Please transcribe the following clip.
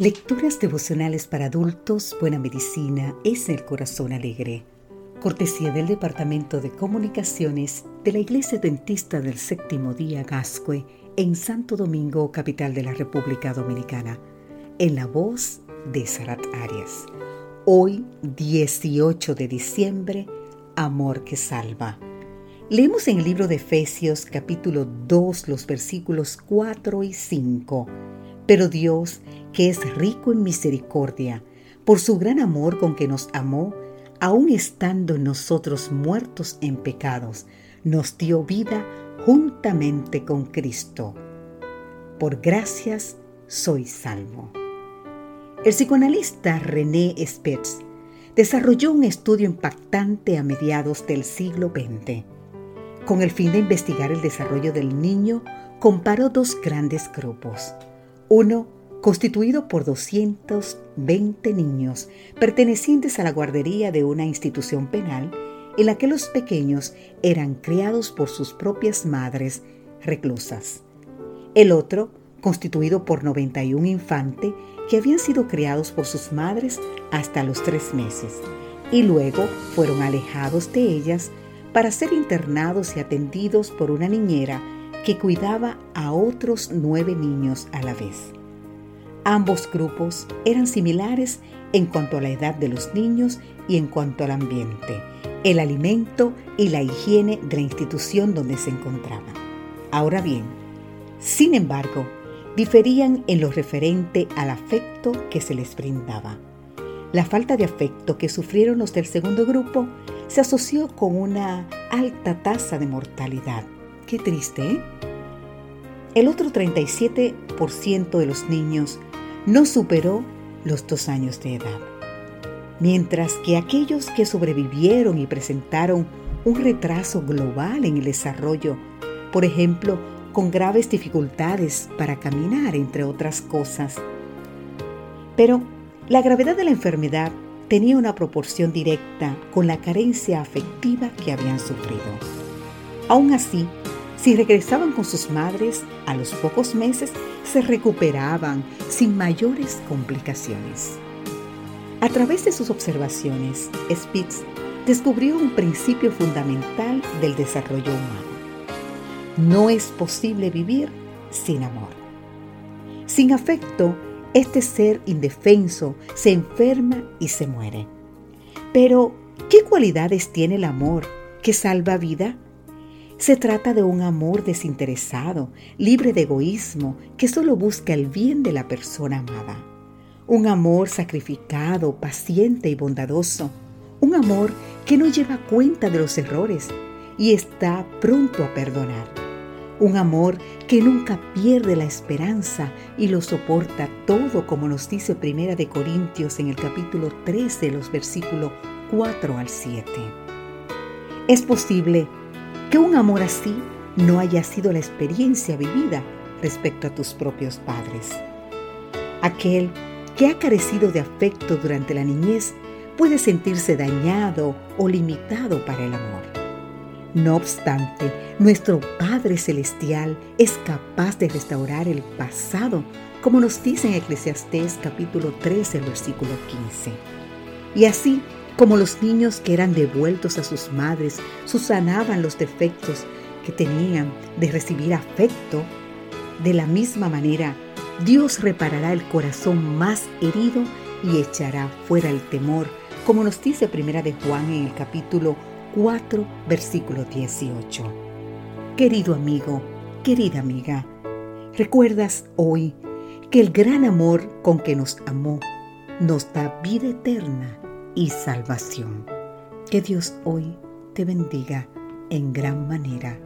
Lecturas devocionales para adultos, Buena Medicina es el Corazón Alegre. Cortesía del Departamento de Comunicaciones de la Iglesia Dentista del Séptimo Día Gascue en Santo Domingo, capital de la República Dominicana. En la voz de Sarat Arias. Hoy, 18 de diciembre, Amor que Salva. Leemos en el libro de Efesios capítulo 2 los versículos 4 y 5. Pero Dios, que es rico en misericordia, por su gran amor con que nos amó, aun estando nosotros muertos en pecados, nos dio vida juntamente con Cristo. Por gracias soy salvo. El psicoanalista René Spitz desarrolló un estudio impactante a mediados del siglo XX. Con el fin de investigar el desarrollo del niño, comparó dos grandes grupos. Uno constituido por 220 niños pertenecientes a la guardería de una institución penal en la que los pequeños eran criados por sus propias madres reclusas. El otro, constituido por 91 infantes que habían sido criados por sus madres hasta los tres meses y luego fueron alejados de ellas para ser internados y atendidos por una niñera que cuidaba a otros nueve niños a la vez. Ambos grupos eran similares en cuanto a la edad de los niños y en cuanto al ambiente, el alimento y la higiene de la institución donde se encontraban. Ahora bien, sin embargo, diferían en lo referente al afecto que se les brindaba. La falta de afecto que sufrieron los del segundo grupo se asoció con una alta tasa de mortalidad. Qué triste, ¿eh? El otro 37% de los niños no superó los dos años de edad, mientras que aquellos que sobrevivieron y presentaron un retraso global en el desarrollo, por ejemplo, con graves dificultades para caminar, entre otras cosas. Pero la gravedad de la enfermedad tenía una proporción directa con la carencia afectiva que habían sufrido. Aún así, si regresaban con sus madres, a los pocos meses se recuperaban sin mayores complicaciones. A través de sus observaciones, Spitz descubrió un principio fundamental del desarrollo humano. No es posible vivir sin amor. Sin afecto, este ser indefenso se enferma y se muere. Pero, ¿qué cualidades tiene el amor que salva vida? Se trata de un amor desinteresado, libre de egoísmo, que solo busca el bien de la persona amada. Un amor sacrificado, paciente y bondadoso. Un amor que no lleva cuenta de los errores y está pronto a perdonar. Un amor que nunca pierde la esperanza y lo soporta todo como nos dice Primera de Corintios en el capítulo 13, los versículos 4 al 7. Es posible que un amor así no haya sido la experiencia vivida respecto a tus propios padres. Aquel que ha carecido de afecto durante la niñez puede sentirse dañado o limitado para el amor. No obstante, nuestro Padre Celestial es capaz de restaurar el pasado, como nos dice en Eclesiastés capítulo 13, versículo 15. Y así como los niños que eran devueltos a sus madres susanaban los defectos que tenían de recibir afecto, de la misma manera Dios reparará el corazón más herido y echará fuera el temor, como nos dice Primera de Juan en el capítulo 4, versículo 18. Querido amigo, querida amiga, ¿recuerdas hoy que el gran amor con que nos amó nos da vida eterna y salvación. Que Dios hoy te bendiga en gran manera.